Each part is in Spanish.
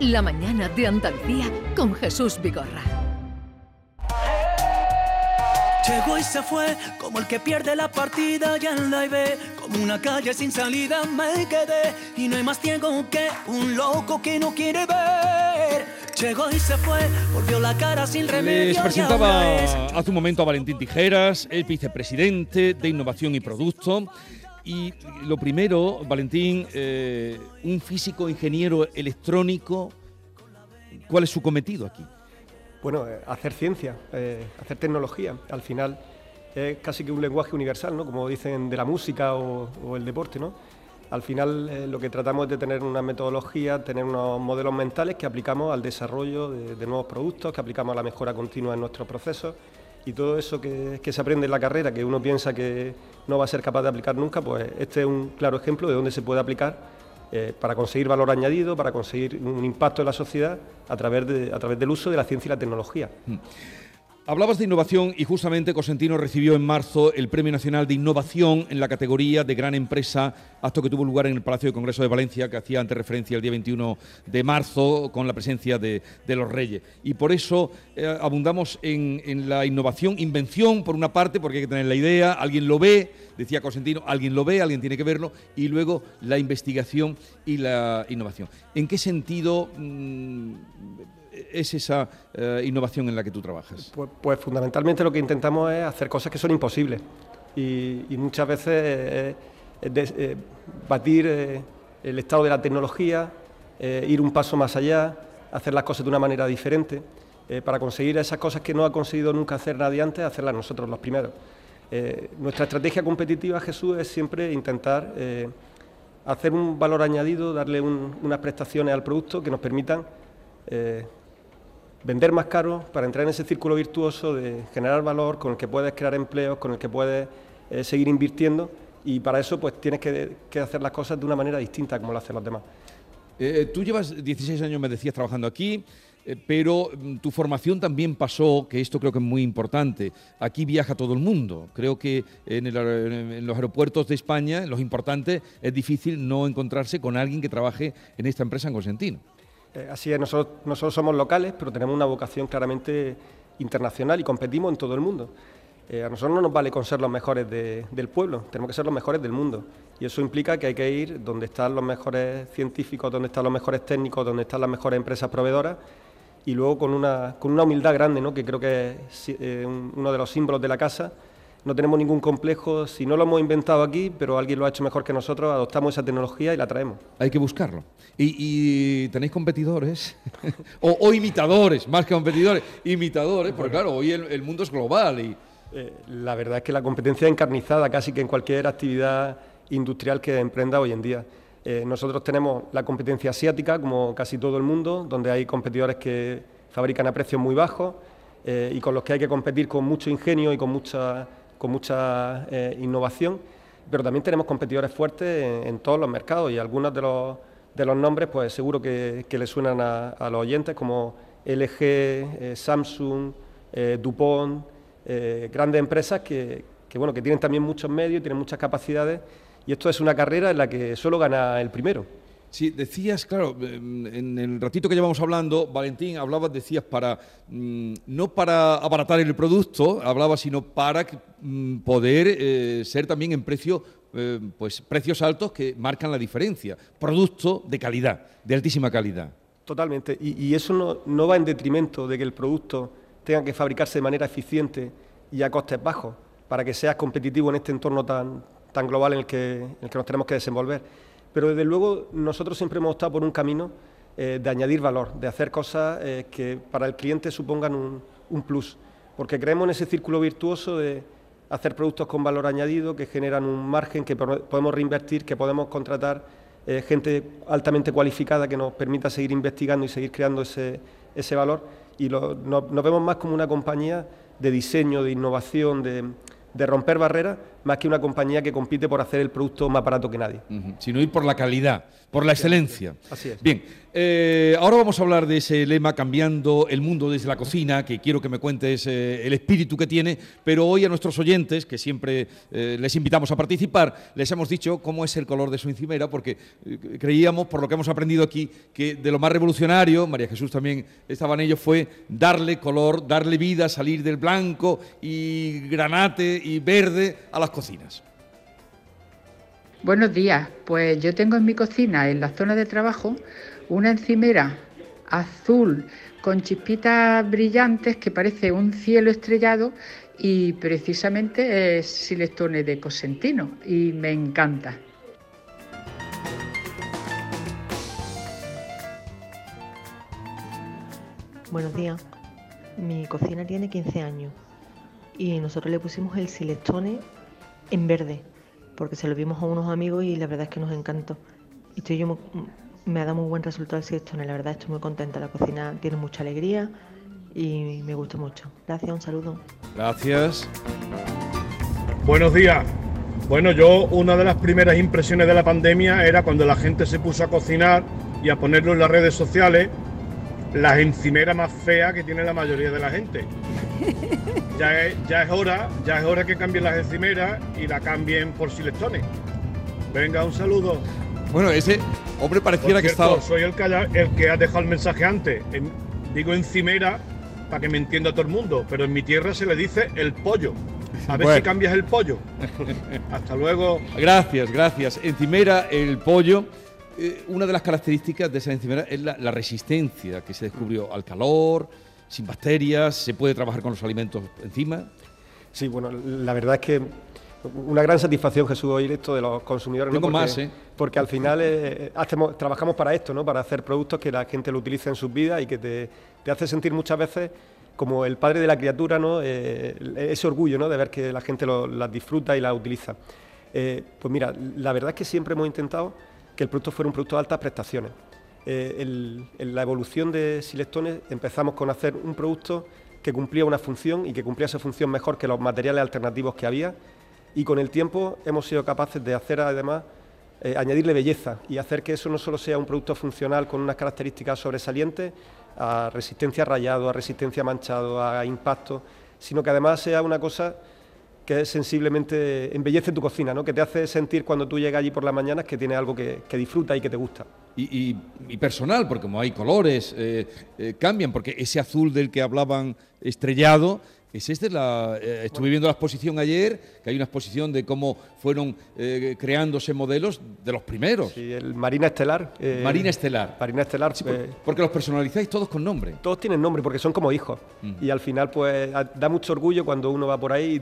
La mañana de Andalucía con Jesús Vigorra. Llegó y se fue, como el que pierde la partida ya en la ve, como una calle sin salida me quedé, y no hay más ciego que un loco que no quiere ver. Llegó y se fue, volvió la cara sin remedio. Les presentaba hace un momento a Valentín Tijeras, el vicepresidente de Innovación y Producto. Y lo primero, Valentín, eh, un físico ingeniero electrónico, ¿cuál es su cometido aquí? Bueno, eh, hacer ciencia, eh, hacer tecnología. Al final es casi que un lenguaje universal, ¿no? Como dicen de la música o, el deporte, ¿no? Al final lo que tratamos es de tener una metodología, tener unos modelos mentales que aplicamos al desarrollo de, de nuevos productos, que aplicamos a la mejora continua en nuestros procesos y todo eso que, se aprende en la carrera, que uno piensa que no va a ser capaz de aplicar nunca, pues este es un claro ejemplo de dónde se puede aplicar eh, para conseguir valor añadido, para conseguir un impacto en la sociedad a través, del uso de la ciencia y la tecnología. Mm. Hablabas de innovación y justamente Cosentino recibió en marzo el Premio Nacional de Innovación en la categoría de Gran Empresa, acto que tuvo lugar en el Palacio de Congreso de Valencia, que hacía antes referencia el día 21 de marzo con la presencia de, los Reyes. Y por eso eh, abundamos en, la innovación, invención por una parte, porque hay que tener la idea, alguien lo ve, decía Cosentino, alguien lo ve, alguien tiene que verlo, y luego la investigación y la innovación. ¿En qué sentido... Mm, es esa eh, innovación en la que tú trabajas? Pues, fundamentalmente lo que intentamos es hacer cosas que son imposibles y, muchas veces eh, batir eh, el estado de la tecnología, ir un paso más allá, hacer las cosas de una manera diferente, para conseguir esas cosas que no ha conseguido nunca hacer nadie antes, hacerlas nosotros los primeros. nuestra estrategia competitiva, Jesús, es siempre intentar hacer un valor añadido, darle unas prestaciones al producto que nos permitan vender más caro para entrar en ese círculo virtuoso de generar valor con el que puedes crear empleos, con el que puedes eh, seguir invirtiendo y para eso pues tienes que, hacer las cosas de una manera distinta como lo hacen los demás. Eh, eh, tú llevas 16 años, me decías, trabajando aquí, pero mm, tu formación también pasó, que esto creo que es muy importante, aquí viaja todo el mundo. Creo que en, los aeropuertos de España, los importantes, es difícil no encontrarse con alguien que trabaje en esta empresa en Consentino. Eh, así es, nosotros, somos locales, pero tenemos una vocación claramente internacional y competimos en todo el mundo. Eh, a nosotros no nos vale con ser los mejores del pueblo, tenemos que ser los mejores del mundo. Y eso implica que hay que ir donde están los mejores científicos, donde están los mejores técnicos, donde están las mejores empresas proveedoras y luego con una, con una humildad grande, ¿no? que creo que es eh, uno de los símbolos de la casa, no tenemos ningún complejo, si no lo hemos inventado aquí, pero alguien lo ha hecho mejor que nosotros, adoptamos esa tecnología y la traemos. Hay que buscarlo. ¿Y, tenéis competidores? o, imitadores, más que competidores, imitadores, porque claro, hoy el, mundo es global y... Eh, la verdad es que la competencia es encarnizada casi que en cualquier actividad industrial que emprenda hoy en día. Eh, nosotros tenemos la competencia asiática, como casi todo el mundo, donde hay competidores que fabrican a precios muy bajos eh, y con los que hay que competir con mucho ingenio y con mucha con mucha eh, innovación, pero también tenemos competidores fuertes en, todos los mercados y algunos de los, de los nombres pues seguro que, que le suenan a, los oyentes como LG, eh, Samsung, eh, DuPont, grandes empresas que, que, bueno, que tienen también muchos medios, tienen muchas capacidades y esto es una carrera en la que solo gana el primero. Sí, decías, claro, en el ratito que llevamos hablando, Valentín, hablabas, decías, para mm, no para abaratar el producto, hablabas, sino para mm, poder eh, ser también en precio, eh, pues precios altos que marcan la diferencia. Producto de calidad, de altísima calidad. Totalmente, y, eso no, no, va en detrimento de que el producto tenga que fabricarse de manera eficiente y a costes bajos, para que seas competitivo en este entorno tan, tan global en el que, en el que nos tenemos que desenvolver pero desde luego nosotros siempre hemos optado por un camino eh, de añadir valor, de hacer cosas eh, que para el cliente supongan un, plus, porque creemos en ese círculo virtuoso de hacer productos con valor añadido que generan un margen que podemos reinvertir, que podemos contratar eh, gente altamente cualificada que nos permita seguir investigando y seguir creando ese, ese valor. Y nos vemos más como una compañía de diseño, de innovación, de, de romper barreras más que una compañía que compite por hacer el producto más barato que nadie. Sino ir por la calidad, por la excelencia. Así es. Bien, eh, ahora vamos a hablar de ese lema cambiando el mundo desde la cocina, que quiero que me cuentes eh, el espíritu que tiene, pero hoy a nuestros oyentes, que siempre eh, les invitamos a participar, les hemos dicho cómo es el color de su encimera, porque creíamos, por lo que hemos aprendido aquí, que de lo más revolucionario, María Jesús también estaba en ello, fue darle color, darle vida, salir del blanco y granate y verde a las cocinas. Buenos días, pues yo tengo en mi cocina, en la zona de trabajo, una encimera azul con chispitas brillantes que parece un cielo estrellado y precisamente es Silestone de Cosentino y me encanta. Buenos días. Mi cocina tiene 15 años y nosotros le pusimos el Silestone en verde porque se lo vimos a unos amigos y la verdad es que nos encantó. Estoy yo me ha dado muy buen resultado el Silestone, la verdad estoy muy contenta. La cocina tiene mucha alegría y me gusta mucho. Gracias, un saludo. Gracias. Buenos días. Bueno, yo una de las primeras impresiones de la pandemia era cuando la gente se puso a cocinar y a ponerlo en las redes sociales, las encimeras más feas que tiene la mayoría de la gente. Ya es, ya es hora, ya es hora que cambien las encimeras y la cambien por silestones. Venga, un saludo. Bueno, ese hombre pareciera que estaba. Soy el que, el que ha dejado el mensaje antes. digo encimera para que me entienda todo el mundo, pero en mi tierra se le dice el pollo. A ver si cambias el pollo. Hasta luego. Gracias, gracias. Encimera, el pollo. Eh, una de las características de esa encimera es la, la, resistencia que se descubrió al calor, sin bacterias, se puede trabajar con los alimentos encima. Sí, bueno, la verdad es que una gran satisfacción, Jesús, oír esto de los consumidores. Tengo porque, más, ¿eh? Porque al final eh, hacemos, trabajamos para esto, ¿no? Para hacer productos que la gente lo utilice en sus vidas y que te, te hace sentir muchas veces como el padre de la criatura, ¿no? Eh, ese orgullo, ¿no? De ver que la gente las disfruta y las utiliza. Eh, pues mira, la verdad es que siempre hemos intentado que el producto fuera un producto de altas prestaciones. en la evolución de Silectones empezamos con hacer un producto que cumplía una función y que cumplía esa función mejor que los materiales alternativos que había y con el tiempo hemos sido capaces de hacer además eh, añadirle belleza y hacer que eso no solo sea un producto funcional con unas características sobresalientes, a resistencia a rayado, a resistencia a manchado, a impacto, sino que además sea una cosa que sensiblemente embellece tu cocina, ¿no? que te hace sentir cuando tú llegas allí por las mañanas que tiene algo que, que disfruta y que te gusta. Y, personal, porque como hay colores, eh, eh, cambian, porque ese azul del que hablaban estrellado es este la, eh, estuve viendo la exposición ayer, que hay una exposición de cómo fueron eh, creándose modelos de los primeros. Sí, el Marina Estelar. Eh, Marina Estelar. Marina Estelar. porque los personalizáis todos con nombre. Todos tienen nombre porque son como hijos. Mm. Y al final, pues, da mucho orgullo cuando uno va por ahí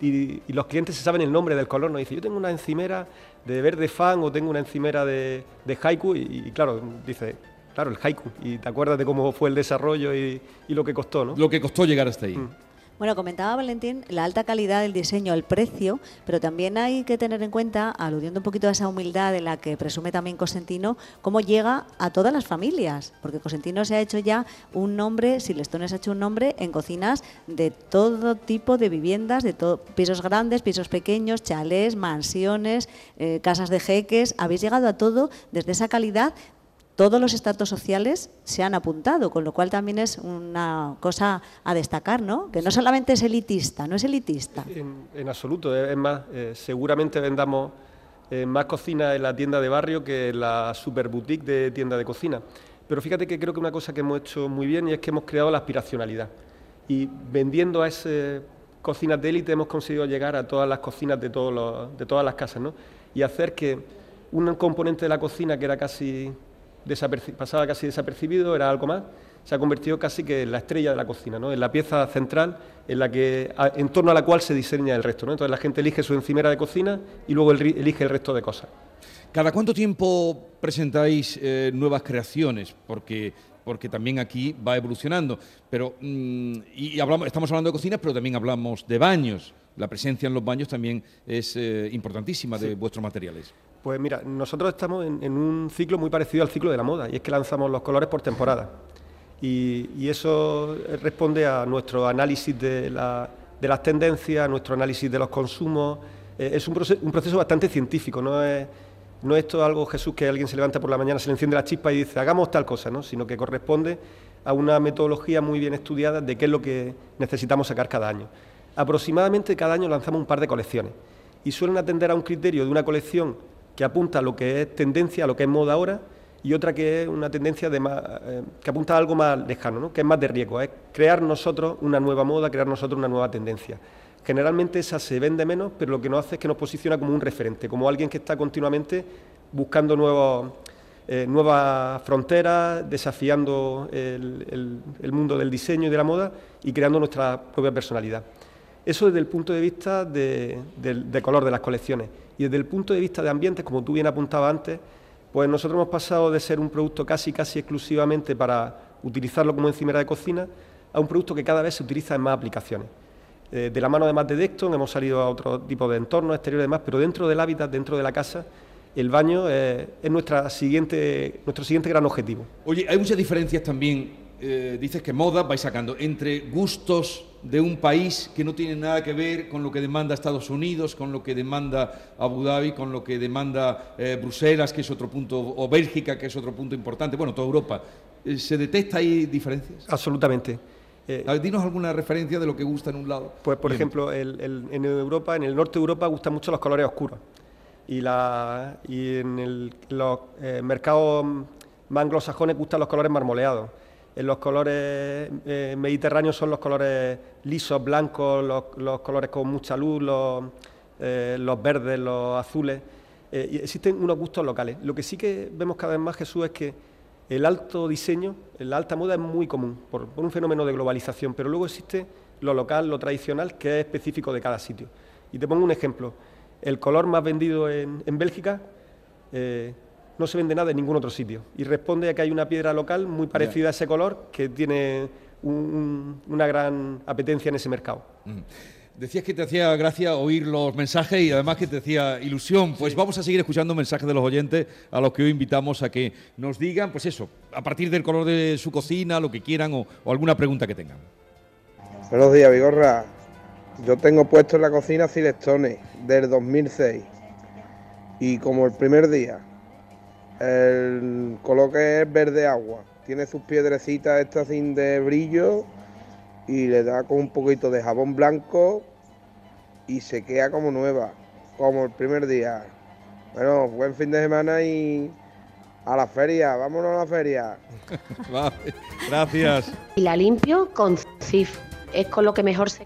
y, los clientes se saben el nombre del color. Nos dice, yo tengo una encimera de verde fan o tengo una encimera de, haiku. Y, claro, dice, claro, el haiku. Y te acuerdas de cómo fue el desarrollo y, lo que costó, ¿no? Lo que costó llegar hasta ahí. Mm. Bueno, comentaba Valentín la alta calidad del diseño, el precio, pero también hay que tener en cuenta, aludiendo un poquito a esa humildad de la que presume también Cosentino, cómo llega a todas las familias, porque Cosentino se ha hecho ya un nombre, Silestones ha hecho un nombre en cocinas de todo tipo de viviendas, de pisos grandes, pisos pequeños, chalés, mansiones, eh, casas de jeques, habéis llegado a todo desde esa calidad todos los estratos sociales se han apuntado, con lo cual también es una cosa a destacar, ¿no? Que no solamente es elitista, no es elitista. En, absoluto, es más, eh, seguramente vendamos eh, más cocina en la tienda de barrio que en la super boutique de tienda de cocina. Pero fíjate que creo que una cosa que hemos hecho muy bien y es que hemos creado la aspiracionalidad. Y vendiendo a esas cocinas de élite hemos conseguido llegar a todas las cocinas de, todos de todas las casas, ¿no? Y hacer que un componente de la cocina que era casi pasaba casi desapercibido, era algo más, se ha convertido casi que en la estrella de la cocina, ¿no? en la pieza central en, la que, en torno a la cual se diseña el resto. ¿no? Entonces la gente elige su encimera de cocina y luego elige el resto de cosas. ¿Cada cuánto tiempo presentáis eh, nuevas creaciones? Porque, porque también aquí va evolucionando. Pero, mm, y, hablamos, estamos hablando de cocinas, pero también hablamos de baños. La presencia en los baños también es eh, importantísima de vuestros materiales. Pues mira, nosotros estamos en, un ciclo muy parecido al ciclo de la moda, y es que lanzamos los colores por temporada. Y, eso responde a nuestro análisis de, las tendencias, nuestro análisis de los consumos. Eh, es un proceso, bastante científico, no es no es algo, Jesús, que alguien se levanta por la mañana, se le enciende la chispa y dice, hagamos tal cosa, ¿no? sino que corresponde a una metodología muy bien estudiada de qué es lo que necesitamos sacar cada año. Aproximadamente cada año lanzamos un par de colecciones y suelen atender a un criterio de una colección que apunta a lo que es tendencia, a lo que es moda ahora, y otra que es una tendencia de más, eh, que apunta a algo más lejano, ¿no? que es más de riesgo, es crear nosotros una nueva moda, crear nosotros una nueva tendencia. Generalmente esa se vende menos, pero lo que nos hace es que nos posiciona como un referente, como alguien que está continuamente buscando eh, nuevas fronteras, desafiando el, mundo del diseño y de la moda y creando nuestra propia personalidad. Eso desde el punto de vista de, color de las colecciones. Y desde el punto de vista de ambientes, como tú bien apuntabas antes, pues nosotros hemos pasado de ser un producto casi casi exclusivamente para utilizarlo como encimera de cocina a un producto que cada vez se utiliza en más aplicaciones. Eh, de la mano además de Dexton hemos salido a otro tipo de entornos exteriores y demás, pero dentro del hábitat, dentro de la casa, el baño es nuestra siguiente, nuestro siguiente gran objetivo. Oye, hay muchas diferencias también, eh, dices que moda vais sacando, entre gustos de un país que no tiene nada que ver con lo que demanda Estados Unidos, con lo que demanda Abu Dhabi, con lo que demanda eh, Bruselas, que es otro punto, o Bélgica, que es otro punto importante, bueno, toda Europa. ¿Se detecta ahí diferencias? Absolutamente. Eh, dinos alguna referencia de lo que gusta en un lado. Pues, por ejemplo, en Europa, en el norte de Europa, gustan mucho los colores oscuros. Y, la, y en los eh, mercados más anglosajones gustan los colores marmoleados. En los colores eh, mediterráneos son los colores lisos, blancos, los, colores con mucha luz, los, los verdes, los azules. y existen unos gustos locales. Lo que sí que vemos cada vez más, Jesús, es que el alto diseño, la alta moda es muy común por, un fenómeno de globalización, pero luego existe lo local, lo tradicional, que es específico de cada sitio. Y te pongo un ejemplo. El color más vendido en, Bélgica eh, no se vende nada en ningún otro sitio. Y responde a que hay una piedra local muy parecida a ese color que tiene una gran apetencia en ese mercado. Mm. Decías que te hacía gracia oír los mensajes y además que te hacía ilusión. Pues vamos a seguir escuchando mensajes de los oyentes a los que hoy invitamos a que nos digan, pues eso, a partir del color de su cocina, lo que quieran o, alguna pregunta que tengan. Buenos días, Vigorra. Yo tengo puesto en la cocina Cilestone del 2006 y como el primer día, el color que es verde agua, tiene sus piedrecitas estas sin de brillo y le da con un poquito de jabón blanco y se queda como nueva, como el primer día. Bueno, buen fin de semana y a la feria, vámonos a la feria. gracias. Y la limpio con CIF, es con lo que mejor se...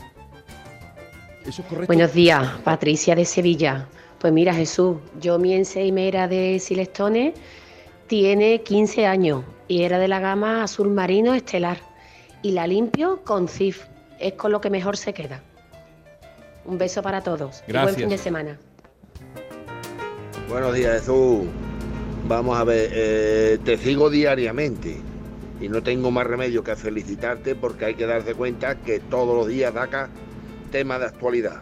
Eso es correcto. Buenos días, Patricia de Sevilla. Pues mira Jesús, yo mi enseimera de Silestones tiene 15 años y era de la gama azul marino estelar y la limpio con CIF. Es con lo que mejor se queda. Un beso para todos. Gracias. buen fin de semana. Buenos días, Jesús. Vamos a ver, eh, te sigo diariamente y no tengo más remedio que felicitarte porque hay que darse cuenta que todos los días saca tema de actualidad.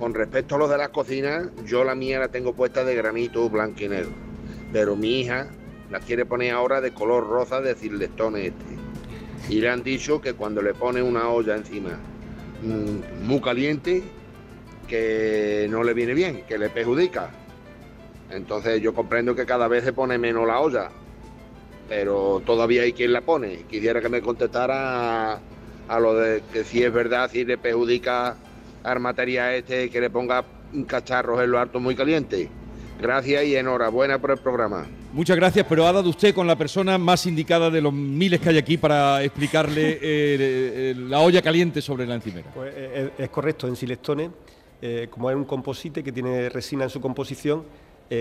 Con respecto a los de las cocinas, yo la mía la tengo puesta de granito blanco y negro, pero mi hija la quiere poner ahora de color rosa de cirlestone este y le han dicho que cuando le pone una olla encima mm, muy caliente, que no le viene bien, que le perjudica. Entonces yo comprendo que cada vez se pone menos la olla, pero todavía hay quien la pone. Quisiera que me contestara a, lo de que si es verdad, si le perjudica al material este que le ponga cacharros en lo alto muy caliente. Gracias y enhorabuena por el programa. Muchas gracias, pero ha dado usted con la persona más indicada de los miles que hay aquí para explicarle eh, eh, la olla caliente sobre la encimera. Pues eh, es, correcto, en Silestone, como es un composite que tiene resina en su composición,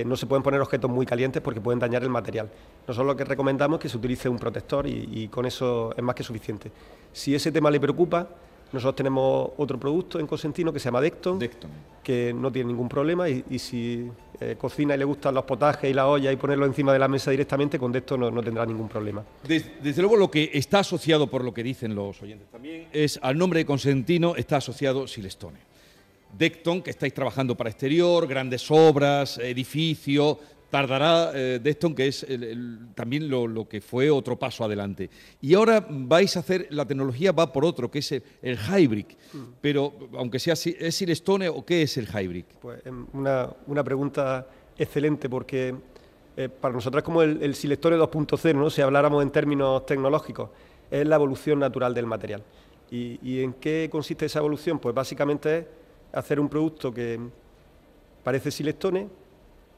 no se pueden poner objetos muy calientes porque pueden dañar el material. Nosotros lo que recomendamos es que se utilice un protector y con eso es más que suficiente. Si ese tema le preocupa, nosotros tenemos otro producto en Cosentino que se llama Decton, que no tiene ningún problema y, si eh, cocina y le gustan los potajes y la olla y ponerlo encima de la mesa directamente, con Decton no, tendrá ningún problema. Desde, luego lo que está asociado, por lo que dicen los oyentes también, es al nombre de Cosentino está asociado Silestone. Decton, que estáis trabajando para exterior, grandes obras, edificio, tardará eh, Deston, que es también lo, que fue otro paso adelante. Y ahora vais a hacer, la tecnología va por otro, que es el, hybrid. Mm. Pero, aunque sea, ¿es Silestone o qué es el hybrid? Pues em, una, pregunta excelente porque eh, para nosotros es como el, el Silectore 2.0, ¿no? si habláramos en términos tecnológicos, es la evolución natural del material. ¿Y, y en qué consiste esa evolución? Pues básicamente es hacer un producto que parece Silectone,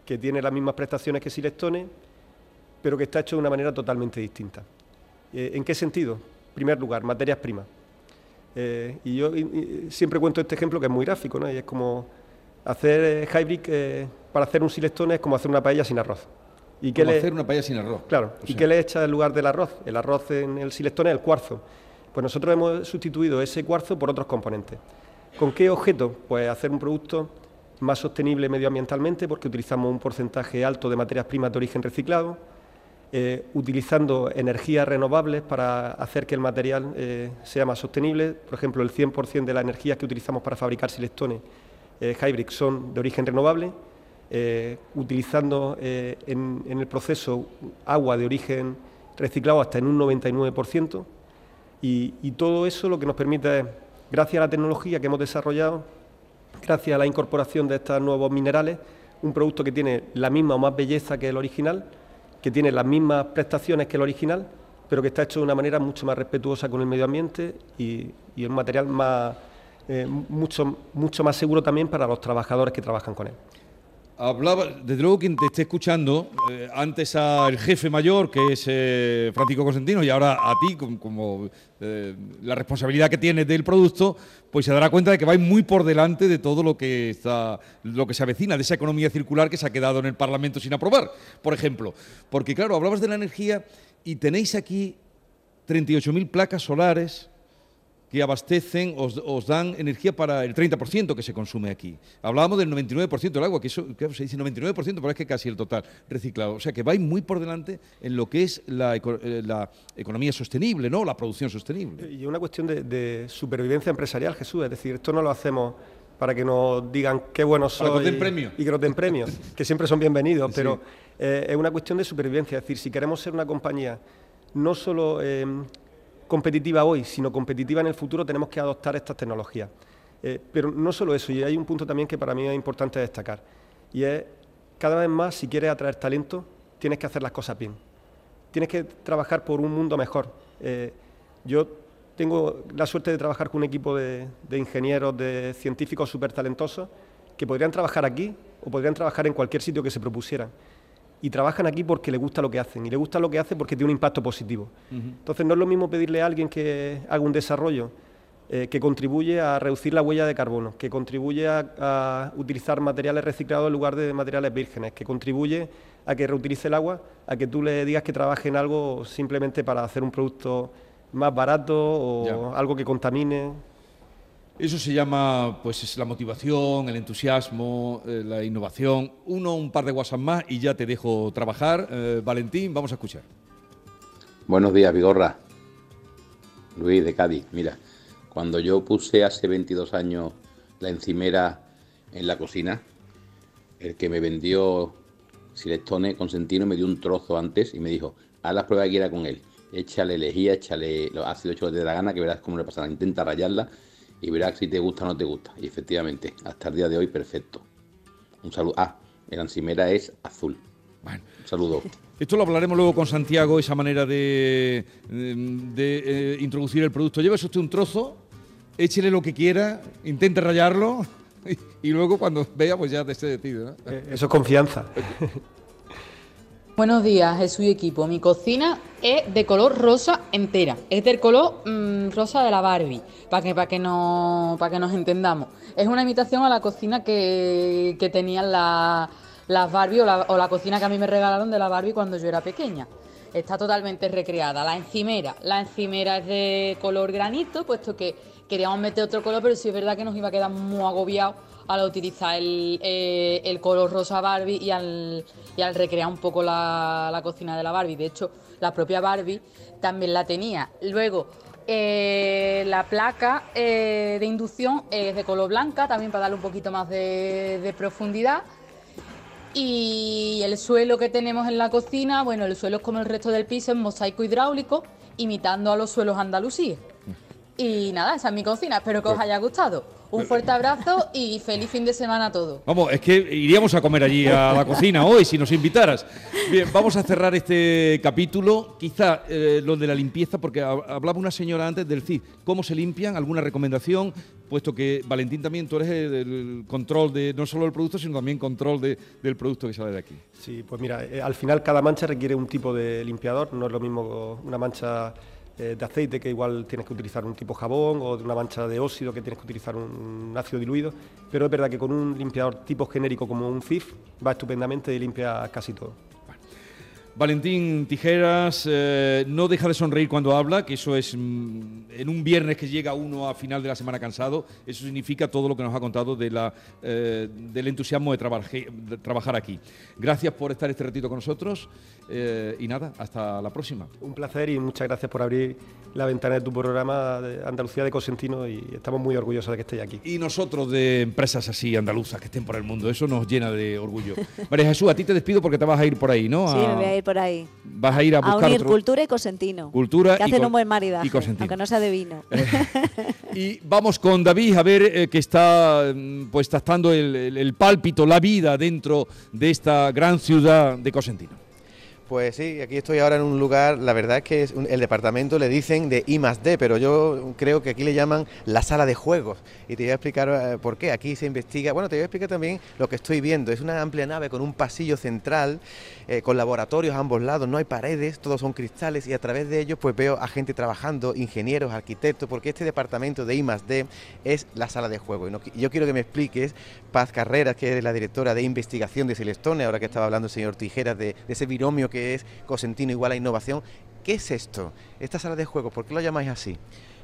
que tiene las mismas prestaciones que Silectone, pero que está hecho de una manera totalmente distinta. Eh, ¿En qué sentido? En primer lugar, materias primas. Eh, y yo y- y siempre cuento este ejemplo que es muy gráfico, ¿no? Y es como hacer eh, hybrid eh, para hacer un silectone es como hacer una paella sin arroz. ¿Y qué Como le- hacer una paella sin arroz. Claro. O ¿Y sea, qué le echa en lugar del arroz? El arroz en el silectone es el cuarzo. Pues nosotros hemos sustituido ese cuarzo por otros componentes. ¿Con qué objeto? Pues hacer un producto más sostenible medioambientalmente porque utilizamos un porcentaje alto de materias primas de origen reciclado, eh, utilizando energías renovables para hacer que el material eh, sea más sostenible. Por ejemplo, el 100% de las energías que utilizamos para fabricar silectones eh, hybrid son de origen renovable, eh, utilizando en, el proceso agua de origen reciclado hasta en un 99%. Y, y todo eso lo que nos permite gracias a la tecnología que hemos desarrollado, gracias a la incorporación de estos nuevos minerales, un producto que tiene la misma o más belleza que el original, que tiene las mismas prestaciones que el original, pero que está hecho de una manera mucho más respetuosa con el medio ambiente y, y un material eh, mucho, mucho más seguro también para los trabajadores que trabajan con él. Hablaba, desde luego quien te esté escuchando, eh, antes al jefe mayor, que es eh, Francisco Consentino, y ahora a ti, como, eh, la responsabilidad que tienes del producto, pues se dará cuenta de que vais muy por delante de todo lo que está, lo que se avecina, de esa economía circular que se ha quedado en el Parlamento sin aprobar, por ejemplo. Porque claro, hablabas de la energía y tenéis aquí 38.000 placas solares que abastecen, os, os dan energía para el 30% que se consume aquí. Hablábamos del 99% del agua, que eso se dice 99%, pero es que casi el total reciclado. O sea que vais muy por delante en lo que es la, eh, la economía sostenible, ¿no? La producción sostenible. Y es una cuestión de, de supervivencia empresarial, Jesús. Es decir, esto no lo hacemos para que nos digan qué buenos premios. y que nos den premios, que siempre son bienvenidos, Sí. pero eh, es una cuestión de supervivencia. Es decir, si queremos ser una compañía no solo eh, competitiva hoy, sino competitiva en el futuro, tenemos que adoptar estas tecnologías. Eh, pero no solo eso, y hay un punto también que para mí es importante destacar, y es cada vez más, si quieres atraer talento, tienes que hacer las cosas bien tienes que trabajar por un mundo mejor. Eh, yo tengo la suerte de trabajar con un equipo de, de ingenieros, de científicos súper talentosos, que podrían trabajar aquí o podrían trabajar en cualquier sitio que se propusieran. Y trabajan aquí porque les gusta lo que hacen, y les gusta lo que hacen porque tiene un impacto positivo. Entonces no es lo mismo pedirle a alguien que haga un desarrollo eh, que contribuye a reducir la huella de carbono, que contribuye a, a utilizar materiales reciclados en lugar de materiales vírgenes, que contribuye a que reutilice el agua, a que tú le digas que trabaje en algo simplemente para hacer un producto más barato o Ya. algo que contamine. Eso se llama, pues, es la motivación, el entusiasmo, eh, la innovación. Uno, un par de WhatsApp más y ya te dejo trabajar. Eh, Valentín, vamos a escuchar. Buenos días, Vigorra. Luis de Cádiz. Mira, cuando yo puse hace 22 años la encimera en la cocina, el que me vendió Silestone Consentino me dio un trozo antes y me dijo, haz las pruebas que quiera con él. Échale lejía, échale los ácidos hechos de la gana, que verás cómo le pasará. Intenta rayarla y verás si te gusta o no te gusta. Y efectivamente, hasta el día de hoy, perfecto. Un saludo. Ah, la encimera es azul. Bueno. Un saludo. Esto lo hablaremos luego con Santiago, esa manera de, de, de, eh, introducir el producto. Lleva usted un trozo, échele lo que quiera, intente rayarlo y, y luego cuando vea, pues ya se decide. ¿no? Eh, eso es confianza. Buenos días, Jesús y equipo. Mi cocina es de color rosa entera. Es del color mm, rosa de la Barbie, para que, que, no, que nos entendamos. Es una imitación a la cocina que, que tenían la- las Barbie o la, o la cocina que a mí me regalaron de la Barbie cuando yo era pequeña. Está totalmente recreada. La encimera. La encimera es de color granito, puesto que queríamos meter otro color, pero sí es verdad que nos iba a quedar muy agobiado al utilizar el, eh, el color rosa Barbie y al, y al recrear un poco la, la cocina de la Barbie. De hecho, la propia Barbie también la tenía. Luego, eh, la placa eh, de inducción es de color blanca, también para darle un poquito más de, de profundidad. Y el suelo que tenemos en la cocina, bueno, el suelo es como el resto del piso, es mosaico hidráulico, imitando a los suelos andalusíes. Y nada, esa es mi cocina, espero que os haya gustado. Un fuerte abrazo y feliz fin de semana a todos. Vamos, es que iríamos a comer allí a la cocina hoy si nos invitaras. Bien, vamos a cerrar este capítulo. Quizá eh, lo de la limpieza, porque hablaba una señora antes del CID. ¿Cómo se limpian? ¿Alguna recomendación? Puesto que, Valentín, también tú eres el, control de no solo del producto, sino también control del producto que sale de aquí. Sí, pues mira, eh, al final cada mancha requiere un tipo de limpiador. No es lo mismo una mancha eh, de aceite que igual tienes que utilizar un tipo jabón o de una mancha de óxido que tienes que utilizar un ácido diluido, pero es verdad que con un limpiador tipo genérico como un CIF va estupendamente y limpia casi todo. Valentín Tijeras eh, no deja de sonreír cuando habla, que eso es mm, en un viernes que llega uno a final de la semana cansado, eso significa todo lo que nos ha contado de la, eh, del entusiasmo de, de, trabajar aquí. Gracias por estar este ratito con nosotros eh, y nada, hasta la próxima. Un placer y muchas gracias por abrir la ventana de tu programa de Andalucía de Cosentino y estamos muy orgullosos de que estéis aquí. Y nosotros de empresas así andaluzas que estén por el mundo, eso nos llena de orgullo. María Jesús, a ti te despido porque te vas a ir por ahí, ¿no? Sí, me voy a ir por ahí. Vas a ir a buscar unir cultura y cosentino. Cultura que hacen un buen maridaje, aunque no sea de vino. y vamos con David a ver eh, que está mm, pues tastando el pálpito, la vida dentro de esta gran ciudad de Cosentino. Pues sí, aquí estoy ahora en un lugar, la verdad es que es el departamento le dicen de I D, pero yo creo que aquí le llaman la sala de juegos. Y te voy a explicar eh, por qué. Aquí se investiga, bueno, te voy a explicar también lo que estoy viendo. Es una amplia nave con un pasillo central, eh, con laboratorios a ambos lados, no hay paredes, todos son cristales y a través de ellos pues veo a gente trabajando, ingenieros, arquitectos, porque este departamento de I D es la sala de juegos. Y yo quiero que me expliques, Paz Carreras, que es la directora de investigación de Celestone, ahora que estaba hablando el señor Tijeras de ese binomio que es Cosentino igual a innovación. ¿Qué es esto? Esta sala de juegos, ¿por qué lo llamáis así?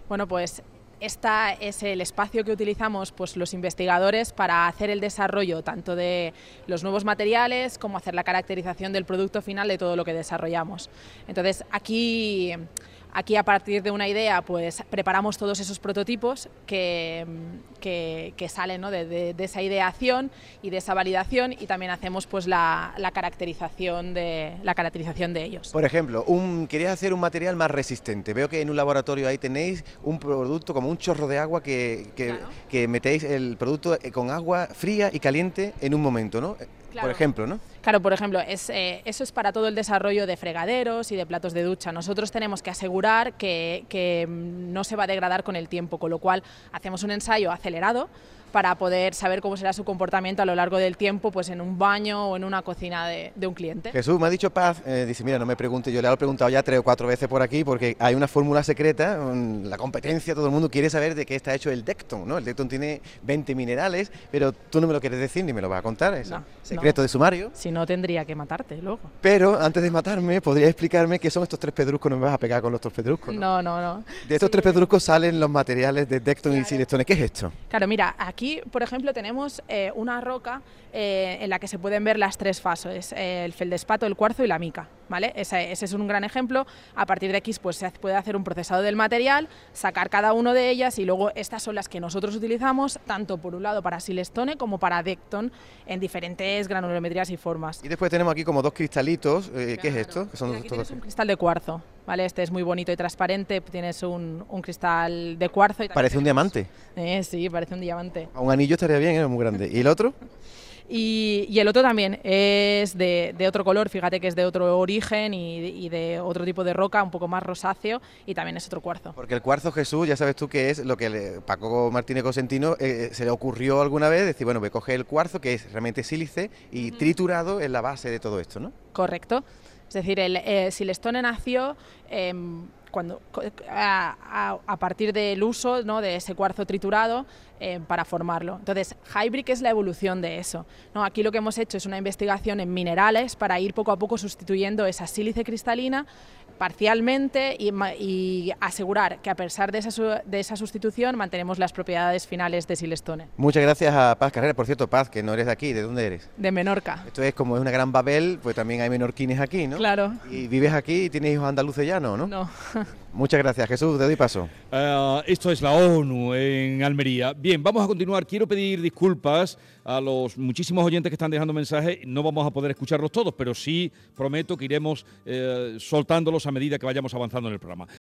Bueno, pues esta es el espacio que utilizamos pues, los investigadores para hacer el desarrollo tanto de los nuevos materiales como hacer la caracterización del producto final de todo lo que desarrollamos. Entonces, aquí Aquí a partir de una idea pues preparamos todos esos prototipos que, que, salen de, esa ideación y de esa validación y también hacemos pues la, caracterización, de, la caracterización de ellos. Por ejemplo, un, querías hacer un material más resistente. Veo que en un laboratorio ahí tenéis un producto como un chorro de agua que, que metéis el producto eh, con agua fría y caliente en un momento, ¿no? Por ejemplo, ¿no? Claro, por ejemplo, es, eh, eso es para todo el desarrollo de fregaderos y de platos de ducha. Nosotros tenemos que asegurar que, que no se va a degradar con el tiempo, con lo cual hacemos un ensayo acelerado para poder saber cómo será su comportamiento a lo largo del tiempo pues en un baño o en una cocina de, un cliente. Jesús, me ha dicho Paz, eh, dice, mira, no me pregunte, yo le he preguntado ya tres o cuatro veces por aquí porque hay una fórmula secreta, la competencia, todo el mundo quiere saber de qué está hecho el Decton, ¿no? El Decton tiene 20 minerales, pero tú no me lo quieres decir ni me lo vas a contar, es secreto de sumario. Si no, tendría que matarte luego. Pero antes de matarme, ¿podría explicarme qué son estos tres pedruscos? No me vas a pegar con los tres pedruscos. No, no, no. De estos tres pedruscos salen los materiales de Decton y Silestone. ¿Qué es esto? Claro, mira, aquí, por ejemplo, tenemos eh, una roca eh, en la que se pueden ver las tres fases, eh, el feldespato, el cuarzo y la mica. ¿Vale? Ese, es un gran ejemplo. A partir de aquí pues, se puede hacer un procesado del material, sacar cada uno de ellas y luego estas son las que nosotros utilizamos, tanto por un lado para silestone como para decton, en diferentes granulometrías y formas. Y después tenemos aquí como dos cristalitos. ¿Qué es esto? son un cristal de cuarzo. ¿Vale? Este es muy bonito y transparente, tienes un, cristal de cuarzo. Y parece un diamante. sí, parece un diamante. un anillo estaría bien es muy grande. ¿Y el otro? Y, el otro también es de, otro color, fíjate que es de otro origen y de, otro tipo de roca, un poco más rosáceo y también es otro cuarzo. Porque el cuarzo Jesús, ya sabes tú que es lo que Paco Martínez Cosentino eh, se le ocurrió alguna vez, decir, bueno, voy a coger el cuarzo que es realmente sílice y triturado en la base de todo esto, ¿no? Correcto. Es decir, el eh, Silestone nació... Eh, cuando, a, partir del uso ¿no? de ese cuarzo triturado eh, para formarlo. Entonces, Hybrid es la evolución de eso. ¿no? Aquí lo que hemos hecho es una investigación en minerales para ir poco a poco sustituyendo esa sílice cristalina parcialmente y, asegurar que a pesar de esa, de esa, sustitución mantenemos las propiedades finales de Silestone. Muchas gracias a Paz Carrera. Por cierto, Paz, que no eres de aquí, ¿de dónde eres? De Menorca. Esto es como es una gran Babel, pues también hay menorquines aquí, ¿no? Claro. ¿Y vives aquí y tienes hijos andaluces ya, no? No. Muchas gracias, Jesús. Te doy paso. Eh, esto es la ONU en Almería. Bien, vamos a continuar. Quiero pedir disculpas a los muchísimos oyentes que están dejando mensajes. No vamos a poder escucharlos todos, pero sí prometo que iremos eh, soltándolos a medida que vayamos avanzando en el programa.